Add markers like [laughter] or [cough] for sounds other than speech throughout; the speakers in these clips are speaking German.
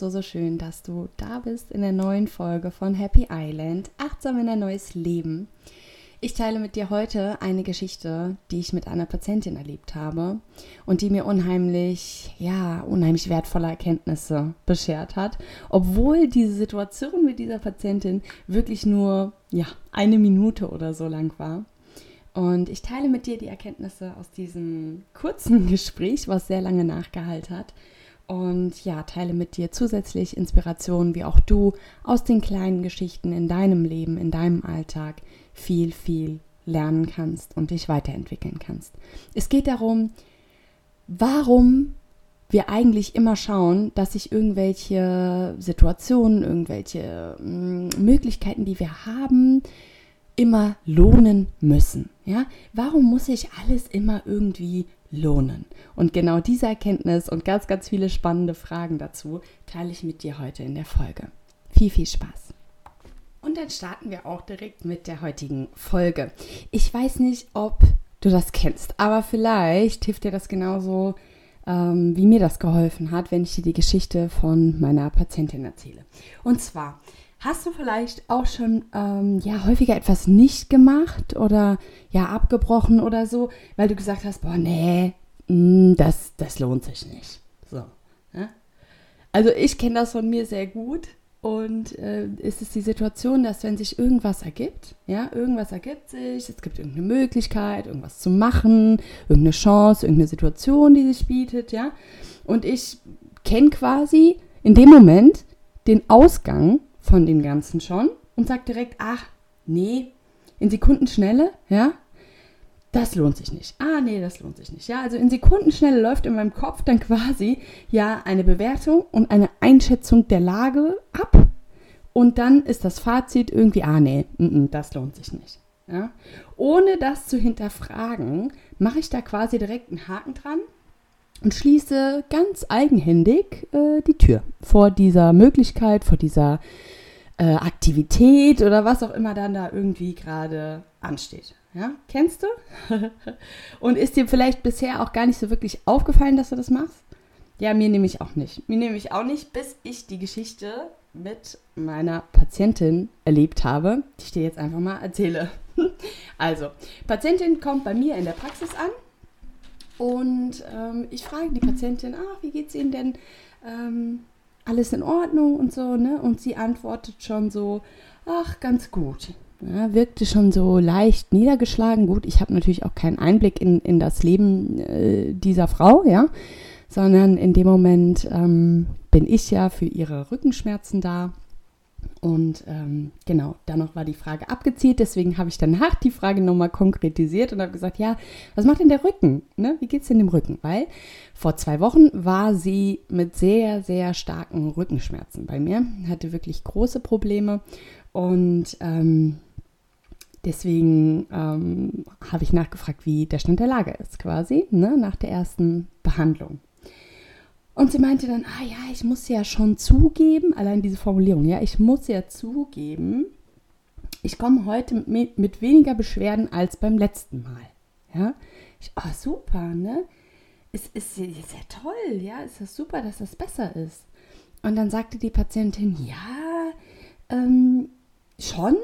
So, so schön, dass du da bist in der neuen Folge von Happy Island, achtsam in ein neues Leben. Ich teile mit dir heute eine Geschichte, die ich mit einer Patientin erlebt habe und die mir unheimlich, ja, unheimlich wertvolle Erkenntnisse beschert hat, obwohl diese Situation mit dieser Patientin wirklich nur, ja, eine Minute oder so lang war. Und ich teile mit dir die Erkenntnisse aus diesem kurzen [laughs] Gespräch, was sehr lange nachgehalten hat und ja, teile mit dir zusätzlich Inspirationen, wie auch du aus den kleinen Geschichten in deinem Leben, in deinem Alltag viel, viel lernen kannst und dich weiterentwickeln kannst. Es geht darum, warum wir eigentlich immer schauen, dass sich irgendwelche Situationen, irgendwelche mm, Möglichkeiten, die wir haben, immer lohnen müssen. Ja? Warum muss sich alles immer irgendwie lohnen? Und genau diese Erkenntnis und ganz, ganz viele spannende Fragen dazu teile ich mit dir heute in der Folge. Viel, viel Spaß! Und dann starten wir auch direkt mit der heutigen Folge. Ich weiß nicht, ob du das kennst, aber vielleicht hilft dir das genauso, ähm, wie mir das geholfen hat, wenn ich dir die Geschichte von meiner Patientin erzähle. Und zwar, Hast du vielleicht auch schon ähm, ja häufiger etwas nicht gemacht oder ja abgebrochen oder so, weil du gesagt hast, boah nee, mh, mm, das das lohnt sich nicht. So. Ja? Also ich kenne das von mir sehr gut und äh, es ist die Situation, dass wenn sich irgendwas ergibt, ja, irgendwas ergibt sich, es gibt irgendeine Möglichkeit, irgendwas zu machen, irgendeine Chance, irgendeine Situation, die sich bietet, ja, und ich kenne quasi in dem Moment den Ausgang von dem Ganzen schon und sagt direkt, ach, nee, in Sekundenschnelle, ja, das lohnt sich nicht. Ah, nee, das lohnt sich nicht. Ja, also in Sekundenschnelle läuft in meinem Kopf dann quasi ja eine Bewertung und eine Einschätzung der Lage ab. Und dann ist das Fazit irgendwie, ah, nee, n -n, das lohnt sich nicht. Ja? Ohne das zu hinterfragen, mache ich da quasi direkt einen Haken dran und schließe ganz eigenhändig äh, die Tür vor dieser Möglichkeit, vor dieser äh, Aktivität oder was auch immer dann da irgendwie gerade ansteht. Ja, kennst du? [laughs] und ist dir vielleicht bisher auch gar nicht so wirklich aufgefallen, dass du das machst? Ja, mir nämlich auch nicht. Mir nämlich auch nicht, bis ich die Geschichte mit meiner Patientin erlebt habe, die ich dir jetzt einfach mal erzähle. [laughs] also, Patientin kommt bei mir in der Praxis an und ähm, ich frage die Patientin, ach, wie geht's Ihnen denn? Ähm, alles in Ordnung und so, ne? Und sie antwortet schon so, ach, ganz gut. Ja, wirkte schon so leicht niedergeschlagen. Gut, ich habe natürlich auch keinen Einblick in, in das Leben äh, dieser Frau, ja, sondern in dem Moment ähm, bin ich ja für ihre Rückenschmerzen da und ähm, genau, noch war die Frage abgezielt, deswegen habe ich danach die Frage nochmal konkretisiert und habe gesagt, ja, was macht denn der Rücken? Ne? Wie geht es denn dem Rücken? Weil vor zwei Wochen war sie mit sehr, sehr starken Rückenschmerzen bei mir, hatte wirklich große Probleme und ähm, deswegen ähm, habe ich nachgefragt, wie der Stand der Lage ist quasi, ne? nach der ersten Behandlung. Und sie meinte dann, ah ja, ich muss ja schon zugeben, allein diese Formulierung, ja, ich muss ja zugeben, ich komme heute mit, mit weniger Beschwerden als beim letzten Mal. Ja, ich, oh, super, ne? Es ist, ist ja toll, ja, ist ja super, dass das besser ist. Und dann sagte die Patientin, ja, ähm, schon,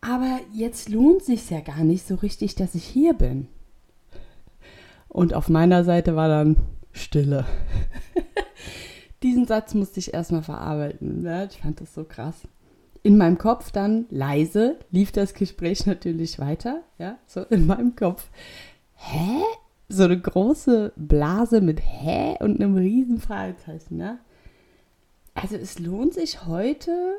aber jetzt lohnt sich ja gar nicht so richtig, dass ich hier bin. Und auf meiner Seite war dann, Stille. Die diesen Satz musste ich erstmal verarbeiten. Ja, ich fand das so krass. In meinem Kopf dann leise lief das Gespräch natürlich weiter. Ja, so in meinem Kopf. Hä? So eine große Blase mit Hä und einem riesen Fragezeichen. Ja? Also es lohnt sich heute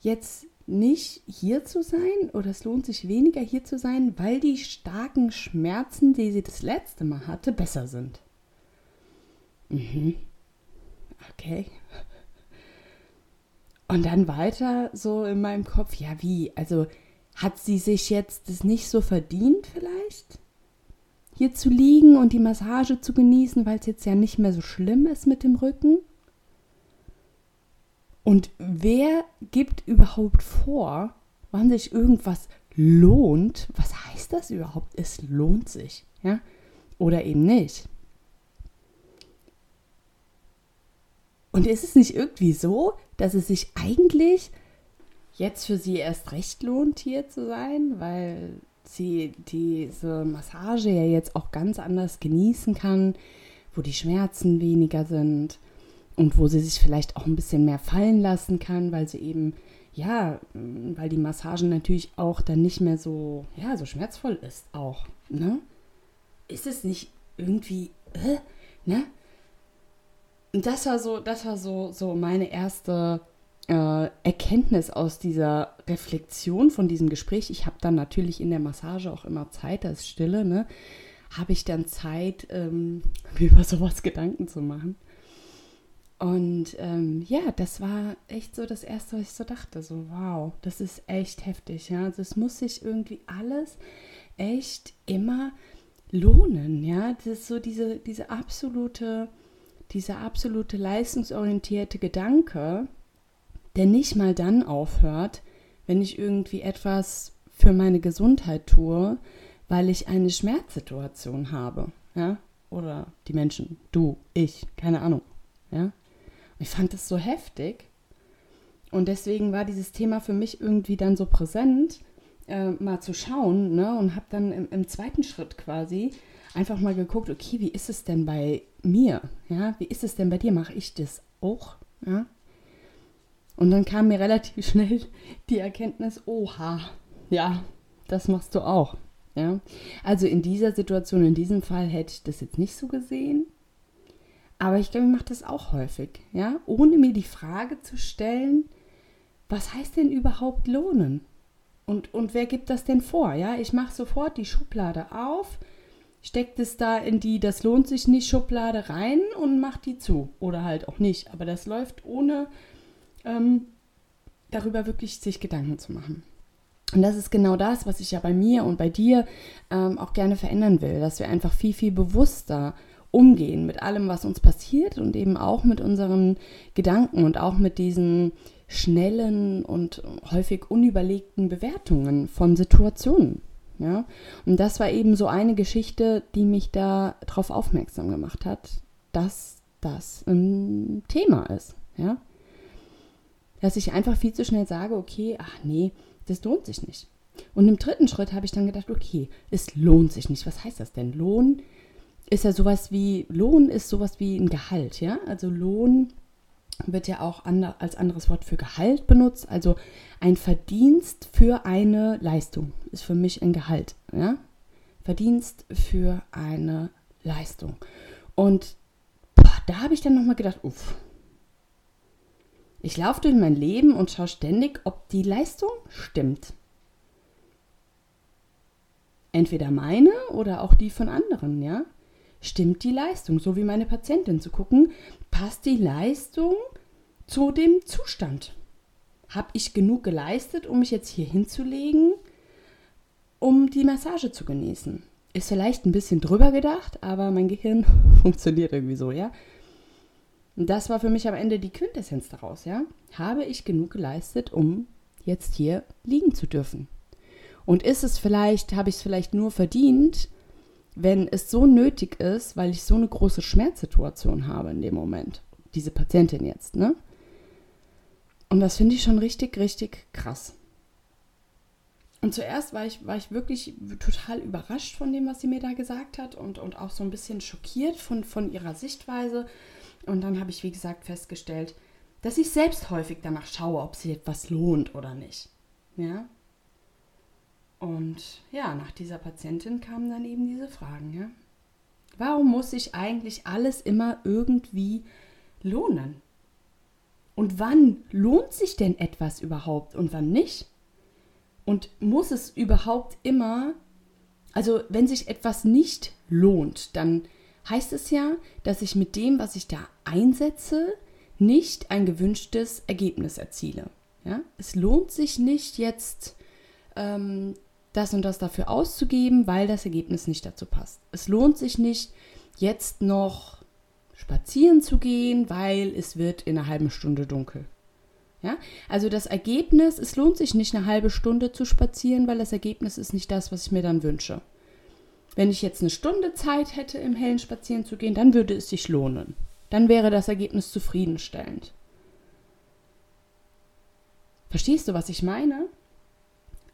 jetzt nicht hier zu sein oder es lohnt sich weniger hier zu sein, weil die starken Schmerzen, die sie das letzte Mal hatte, besser sind. Mhm. Okay. Und dann weiter so in meinem Kopf, ja wie, also hat sie sich jetzt das nicht so verdient vielleicht? Hier zu liegen und die Massage zu genießen, weil es jetzt ja nicht mehr so schlimm ist mit dem Rücken? Und wer gibt überhaupt vor, wann sich irgendwas lohnt? Was heißt das überhaupt? Es lohnt sich, ja? Oder eben nicht. Und ist es nicht irgendwie so, dass es sich eigentlich jetzt für sie erst recht lohnt, hier zu sein, weil sie diese Massage ja jetzt auch ganz anders genießen kann, wo die Schmerzen weniger sind und wo sie sich vielleicht auch ein bisschen mehr fallen lassen kann, weil sie eben, ja, weil die Massage natürlich auch dann nicht mehr so, ja, so schmerzvoll ist auch, ne? Ist es nicht irgendwie, äh, ne? Das war so, das war so, so meine erste äh, Erkenntnis aus dieser Reflexion von diesem Gespräch. Ich habe dann natürlich in der Massage auch immer Zeit, da ist Stille, ne? Habe ich dann Zeit, ähm, [laughs] mir über sowas Gedanken zu machen. Und ähm, ja, das war echt so das Erste, was ich so dachte. So, wow, das ist echt heftig. Ja, also es muss sich irgendwie alles echt immer lohnen. Ja, das ist so diese, diese absolute, dieser absolute leistungsorientierte Gedanke, der nicht mal dann aufhört, wenn ich irgendwie etwas für meine Gesundheit tue, weil ich eine Schmerzsituation habe. Ja, oder die Menschen, du, ich, keine Ahnung. Ja, ich fand das so heftig. Und deswegen war dieses Thema für mich irgendwie dann so präsent, äh, mal zu schauen. Ne? Und habe dann im, im, zweiten Schritt quasi einfach mal geguckt, okay, wie ist es denn bei mir? Ja, wie ist es denn bei dir? Mache ich das auch? Ja? Und dann kam mir relativ [laughs] schnell die Erkenntnis, oha, ja, das machst du auch. Ja? Also in dieser Situation, in diesem Fall hätte ich das jetzt nicht so gesehen. Aber ich glaube, ich mache das auch häufig, ja, ohne mir die Frage zu stellen, was heißt denn überhaupt lohnen? Und, und wer gibt das denn vor? Ja, ich mache sofort die Schublade auf, steckt es da in die das lohnt sich nicht Schublade rein und macht die zu. Oder halt auch nicht. Aber das läuft ohne ähm, darüber wirklich sich Gedanken zu machen. Und das ist genau das, was ich ja bei mir und bei dir ähm, auch gerne verändern will, dass wir einfach viel, viel bewusster umgehen mit allem, was uns passiert und eben auch mit unseren Gedanken und auch mit diesen schnellen und häufig unüberlegten Bewertungen von Situationen. Ja? Und das war eben so eine Geschichte, die mich da darauf aufmerksam gemacht hat, dass das ein Thema ist. Ja? Dass ich einfach viel zu schnell sage, okay, ach nee, das lohnt sich nicht. Und im dritten Schritt habe ich dann gedacht, okay, es lohnt sich nicht. Was heißt das denn? Lohn ist ja sowas wie, Lohn ist sowas wie ein Gehalt, ja? Also Lohn wird ja auch als anderes Wort für Gehalt benutzt. Also ein Verdienst für eine Leistung ist für mich ein Gehalt, ja? Verdienst für eine Leistung. Und boah, da habe ich dann nochmal gedacht, uff. Ich laufe durch mein Leben und schaue ständig, ob die Leistung stimmt. Entweder meine oder auch die von anderen, ja? Stimmt die Leistung, so wie meine Patientin zu gucken, passt die Leistung zu dem Zustand. Habe ich genug geleistet, um mich jetzt hier hinzulegen, um die Massage zu genießen? Ist vielleicht ein bisschen drüber gedacht, aber mein Gehirn [laughs] funktioniert irgendwie so, ja? Und das war für mich am Ende die Quintessenz daraus, ja? Habe ich genug geleistet, um jetzt hier liegen zu dürfen? Und ist es vielleicht, habe ich es vielleicht nur verdient, wenn es so nötig ist, weil ich so eine große Schmerzsituation habe in dem Moment. Diese Patientin jetzt, ne? Und das finde ich schon richtig, richtig krass. und zuerst war ich, war ich wirklich total überrascht von dem, was sie mir da gesagt hat und, und auch so ein bisschen schockiert von, von ihrer Sichtweise. Und dann habe ich, wie gesagt, festgestellt, dass ich selbst häufig danach schaue, ob sich etwas lohnt oder nicht. Ja. Und ja, nach dieser Patientin kamen dann eben diese Fragen, ja. Warum muss sich eigentlich alles immer irgendwie lohnen? Und wann lohnt sich denn etwas überhaupt und wann nicht? Und muss es überhaupt immer, also wenn sich etwas nicht lohnt, dann heißt es ja, dass ich mit dem, was ich da einsetze, nicht ein gewünschtes Ergebnis erziele. Ja? Es lohnt sich nicht jetzt ähm, das und das dafür auszugeben, weil das Ergebnis nicht dazu passt. Es lohnt sich nicht jetzt noch spazieren zu gehen, weil es wird in einer halben Stunde dunkel. Ja? Also das Ergebnis, es lohnt sich nicht eine halbe Stunde zu spazieren, weil das Ergebnis ist nicht das, was ich mir dann wünsche. Wenn ich jetzt eine Stunde Zeit hätte, im Hellen spazieren zu gehen, dann würde es sich lohnen. Dann wäre das Ergebnis zufriedenstellend. Verstehst du, was ich meine?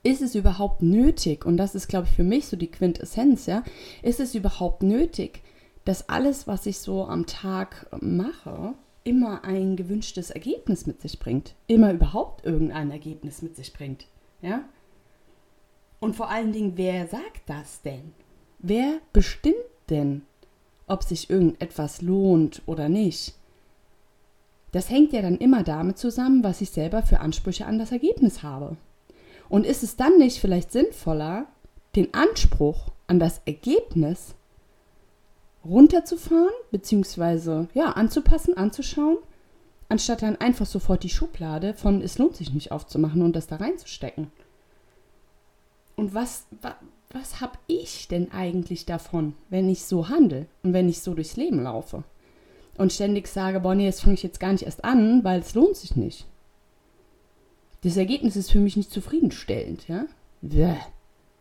Ist es überhaupt nötig, und das ist, glaube ich, für mich so die Quintessenz, ja, ist es überhaupt nötig, dass alles, was ich so am Tag mache, immer ein gewünschtes Ergebnis mit sich bringt, immer überhaupt irgendein Ergebnis mit sich bringt, ja? Und vor allen Dingen, wer sagt das denn? Wer bestimmt denn, ob sich irgendetwas lohnt oder nicht? Das hängt ja dann immer damit zusammen, was ich selber für Ansprüche an das Ergebnis habe. Und ist es dann nicht vielleicht sinnvoller, den Anspruch an das Ergebnis runterzufahren, beziehungsweise ja, anzupassen, anzuschauen, anstatt dann einfach sofort die Schublade von es lohnt sich nicht aufzumachen und das da reinzustecken. Und was, was, was habe ich denn eigentlich davon, wenn ich so handle und wenn ich so durchs Leben laufe? Und ständig sage, boah, nee, das fange ich jetzt gar nicht erst an, weil es lohnt sich nicht. Das Ergebnis ist für mich nicht zufriedenstellend, ja? Bäh.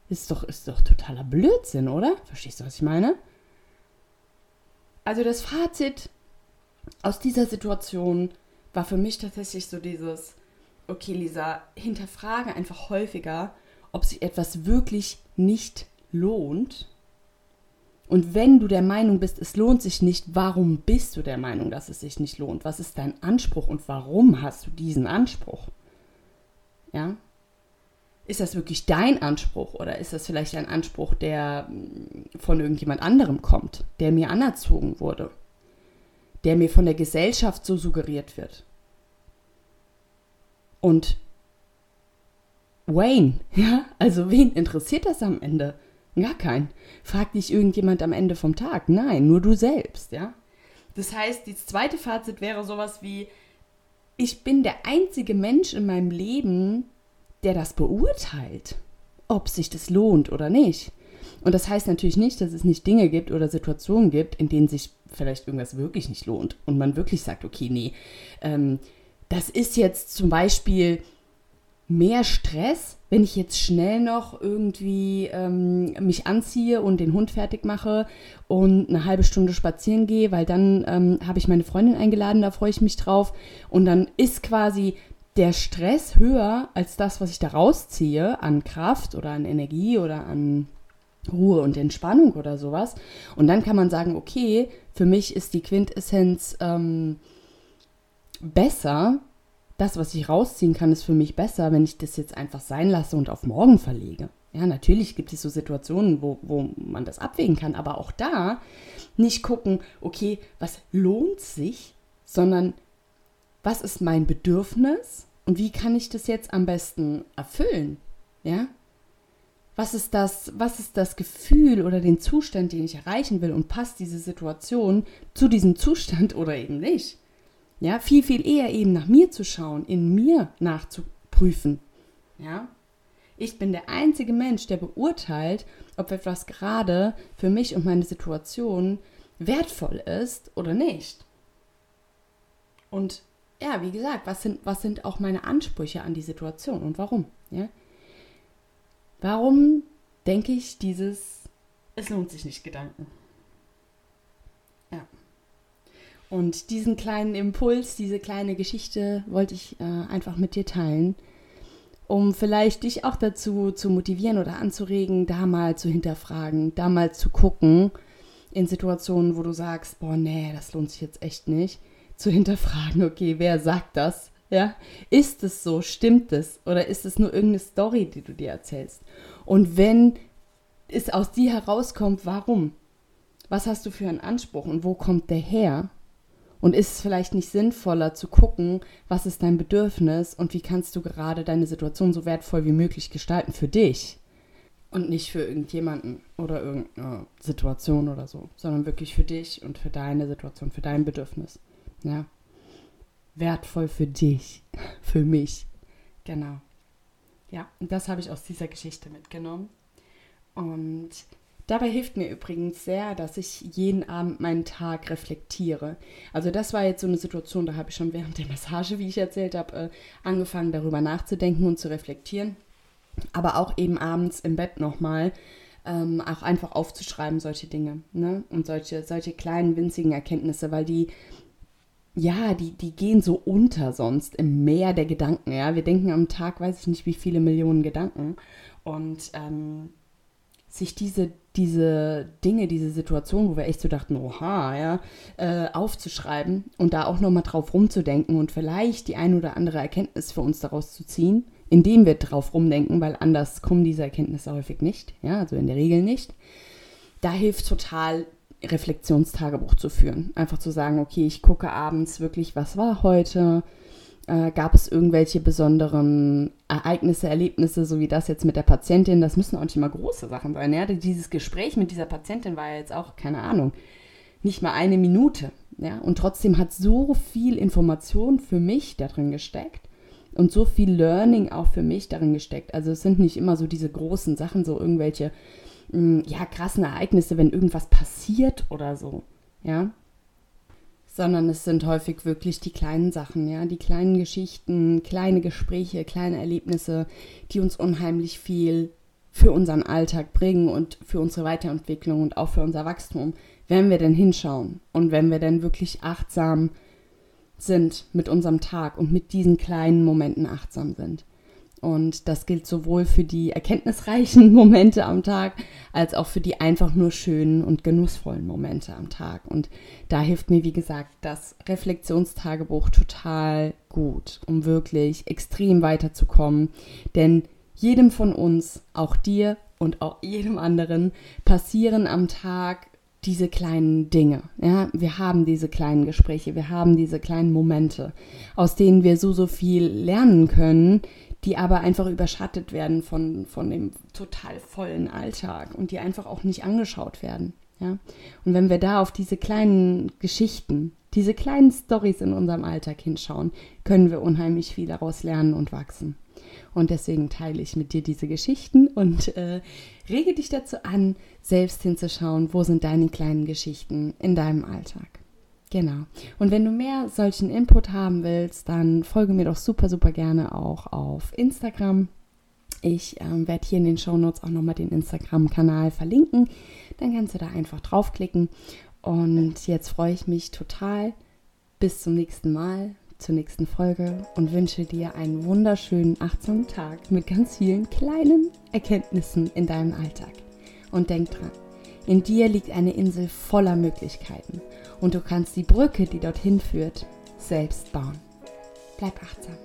Ist doch, ist doch totaler Blödsinn, oder? Verstehst du, was ich meine? Also das Fazit aus dieser Situation war für mich tatsächlich so dieses, okay Lisa, hinterfrage einfach häufiger, ob sich etwas wirklich nicht lohnt. Und wenn du der Meinung bist, es lohnt sich nicht, warum bist du der Meinung, dass es sich nicht lohnt? Was ist dein Anspruch und warum hast du diesen Anspruch? Ja? ist das wirklich dein Anspruch oder ist das vielleicht ein Anspruch, der mm, von irgendjemand anderem kommt, der mir anerzogen wurde, der mir von der Gesellschaft so suggeriert wird? Und Wayne, [laughs] ja, also wen interessiert das am Ende? Gar keinen. Fragt dich irgendjemand am Ende vom Tag? Nein, nur du selbst, ja. Das heißt, das zweite Fazit wäre sowas wie, ich bin der einzige Mensch in meinem Leben, der das beurteilt, ob sich das lohnt oder nicht. Und das heißt natürlich nicht, dass es nicht Dinge gibt oder Situationen gibt, in denen sich vielleicht irgendwas wirklich nicht lohnt und man wirklich sagt, okay, nee, ähm, das ist jetzt zum Beispiel mehr Stress, wenn ich jetzt schnell noch irgendwie ähm, mich anziehe und den Hund fertig mache und eine halbe Stunde spazieren gehe, weil dann ähm, habe ich meine Freundin eingeladen, da freue ich mich drauf. Und dann ist quasi der Stress höher als das, was ich da rausziehe an Kraft oder an Energie oder an Ruhe und Entspannung oder sowas. Und dann kann man sagen, okay, für mich ist die Quintessenz ähm, besser. Das, was ich rausziehen kann, ist für mich besser, wenn ich das jetzt einfach sein lasse und auf morgen verlege. Ja, natürlich gibt es so Situationen, wo, wo man das abwägen kann, aber auch da nicht gucken, okay, was lohnt sich, sondern was ist mein Bedürfnis und wie kann ich das jetzt am besten erfüllen? Ja? Was ist das, was ist das Gefühl oder den Zustand, den ich erreichen will und passt diese Situation zu diesem Zustand [laughs] oder eben nicht? Ja, viel, viel eher eben nach mir zu schauen, in mir nachzuprüfen. Ja? Ich bin der einzige Mensch, der beurteilt, ob etwas gerade für mich und meine Situation wertvoll ist oder nicht. Und ja, wie gesagt, was sind, was sind auch meine Ansprüche an die Situation und warum? Ja? Warum denke ich dieses, es lohnt sich nicht Gedanken? Ja. Und diesen kleinen Impuls, diese kleine Geschichte wollte ich äh, einfach mit dir teilen, um vielleicht dich auch dazu zu motivieren oder anzuregen, da mal zu hinterfragen, da mal zu gucken, in Situationen, wo du sagst, boah, nee, das lohnt sich jetzt echt nicht, zu hinterfragen, okay, wer sagt das? Ja, ist es so? Stimmt es? Oder ist es nur irgendeine Story, die du dir erzählst? Und wenn es aus dir herauskommt, warum? Was hast du für einen Anspruch und wo kommt der her? Und ist es vielleicht nicht sinnvoller zu gucken, was ist dein Bedürfnis und wie kannst du gerade deine Situation so wertvoll wie möglich gestalten für dich? Und nicht für irgendjemanden oder irgendeine Situation oder so, sondern wirklich für dich und für deine Situation, für dein Bedürfnis. Ja. Wertvoll für dich, [laughs] für mich. Genau. Ja, und das habe ich aus dieser Geschichte mitgenommen. Und Dabei hilft mir übrigens sehr, dass ich jeden Abend meinen Tag reflektiere. Also das war jetzt so eine Situation, da habe ich schon während der Massage, wie ich erzählt habe, äh, angefangen darüber nachzudenken und zu reflektieren. Aber auch eben abends im Bett nochmal. Ähm, auch einfach aufzuschreiben, solche Dinge. Ne? Und solche, solche kleinen, winzigen Erkenntnisse, weil die, ja, die, die gehen so unter sonst im Meer der Gedanken. Ja? Wir denken am Tag, weiß ich nicht, wie viele Millionen Gedanken. Und ähm, sich diese, diese Dinge, diese Situation, wo wir echt so dachten, oha, ja, äh, aufzuschreiben und da auch nochmal drauf rumzudenken und vielleicht die ein oder andere Erkenntnis für uns daraus zu ziehen, indem wir drauf rumdenken, weil anders kommen diese Erkenntnisse häufig nicht, ja, also in der Regel nicht. Da hilft total, Reflexionstagebuch zu führen. Einfach zu sagen, okay, ich gucke abends wirklich, was war heute, äh, gab es irgendwelche besonderen Ereignisse, Erlebnisse, so wie das jetzt mit der Patientin? Das müssen auch nicht immer große Sachen sein. Ja? Dieses Gespräch mit dieser Patientin war ja jetzt auch, keine Ahnung, nicht mal eine Minute. Ja? Und trotzdem hat so viel Information für mich darin gesteckt und so viel Learning auch für mich darin gesteckt. Also es sind nicht immer so diese großen Sachen, so irgendwelche mh, mm, ja, krassen Ereignisse, wenn irgendwas passiert oder so. Ja, sondern es sind häufig wirklich die kleinen Sachen, ja, die kleinen Geschichten, kleine Gespräche, kleine Erlebnisse, die uns unheimlich viel für unseren Alltag bringen und für unsere Weiterentwicklung und auch für unser Wachstum, wenn wir denn hinschauen und wenn wir denn wirklich achtsam sind mit unserem Tag und mit diesen kleinen Momenten achtsam sind. Und das gilt sowohl für die erkenntnisreichen [laughs] Momente am Tag als auch für die einfach nur schönen und genussvollen Momente am Tag. Und da hilft mir, wie gesagt, das Reflexionstagebuch total gut, um wirklich extrem weiterzukommen. Denn jedem von uns, auch dir und auch jedem anderen, passieren am Tag diese kleinen Dinge. Ja, wir haben diese kleinen Gespräche, wir haben diese kleinen Momente, aus denen wir so, so viel lernen können, die aber einfach überschattet werden von, von dem total vollen Alltag und die einfach auch nicht angeschaut werden. Ja? Und wenn wir da auf diese kleinen Geschichten, diese kleinen Stories in unserem Alltag hinschauen, können wir unheimlich viel daraus lernen und wachsen. Und deswegen teile ich mit dir diese Geschichten und äh, rege dich dazu an, selbst hinzuschauen, wo sind deine kleinen Geschichten in deinem Alltag. Genau. Und wenn du mehr solchen Input haben willst, dann folge mir doch super, super gerne auch auf Instagram. Ich ähm, werde hier in den Show Notes auch nochmal den Instagram-Kanal verlinken. Dann kannst du da einfach draufklicken. Und jetzt freue ich mich total. Bis zum nächsten Mal, zur nächsten Folge und wünsche dir einen wunderschönen, achtsamen Tag mit ganz vielen kleinen Erkenntnissen in deinem Alltag. Und denk dran, in dir liegt eine Insel voller Möglichkeiten und du kannst die Brücke, die dorthin führt, selbst bauen. Bleib achtsam.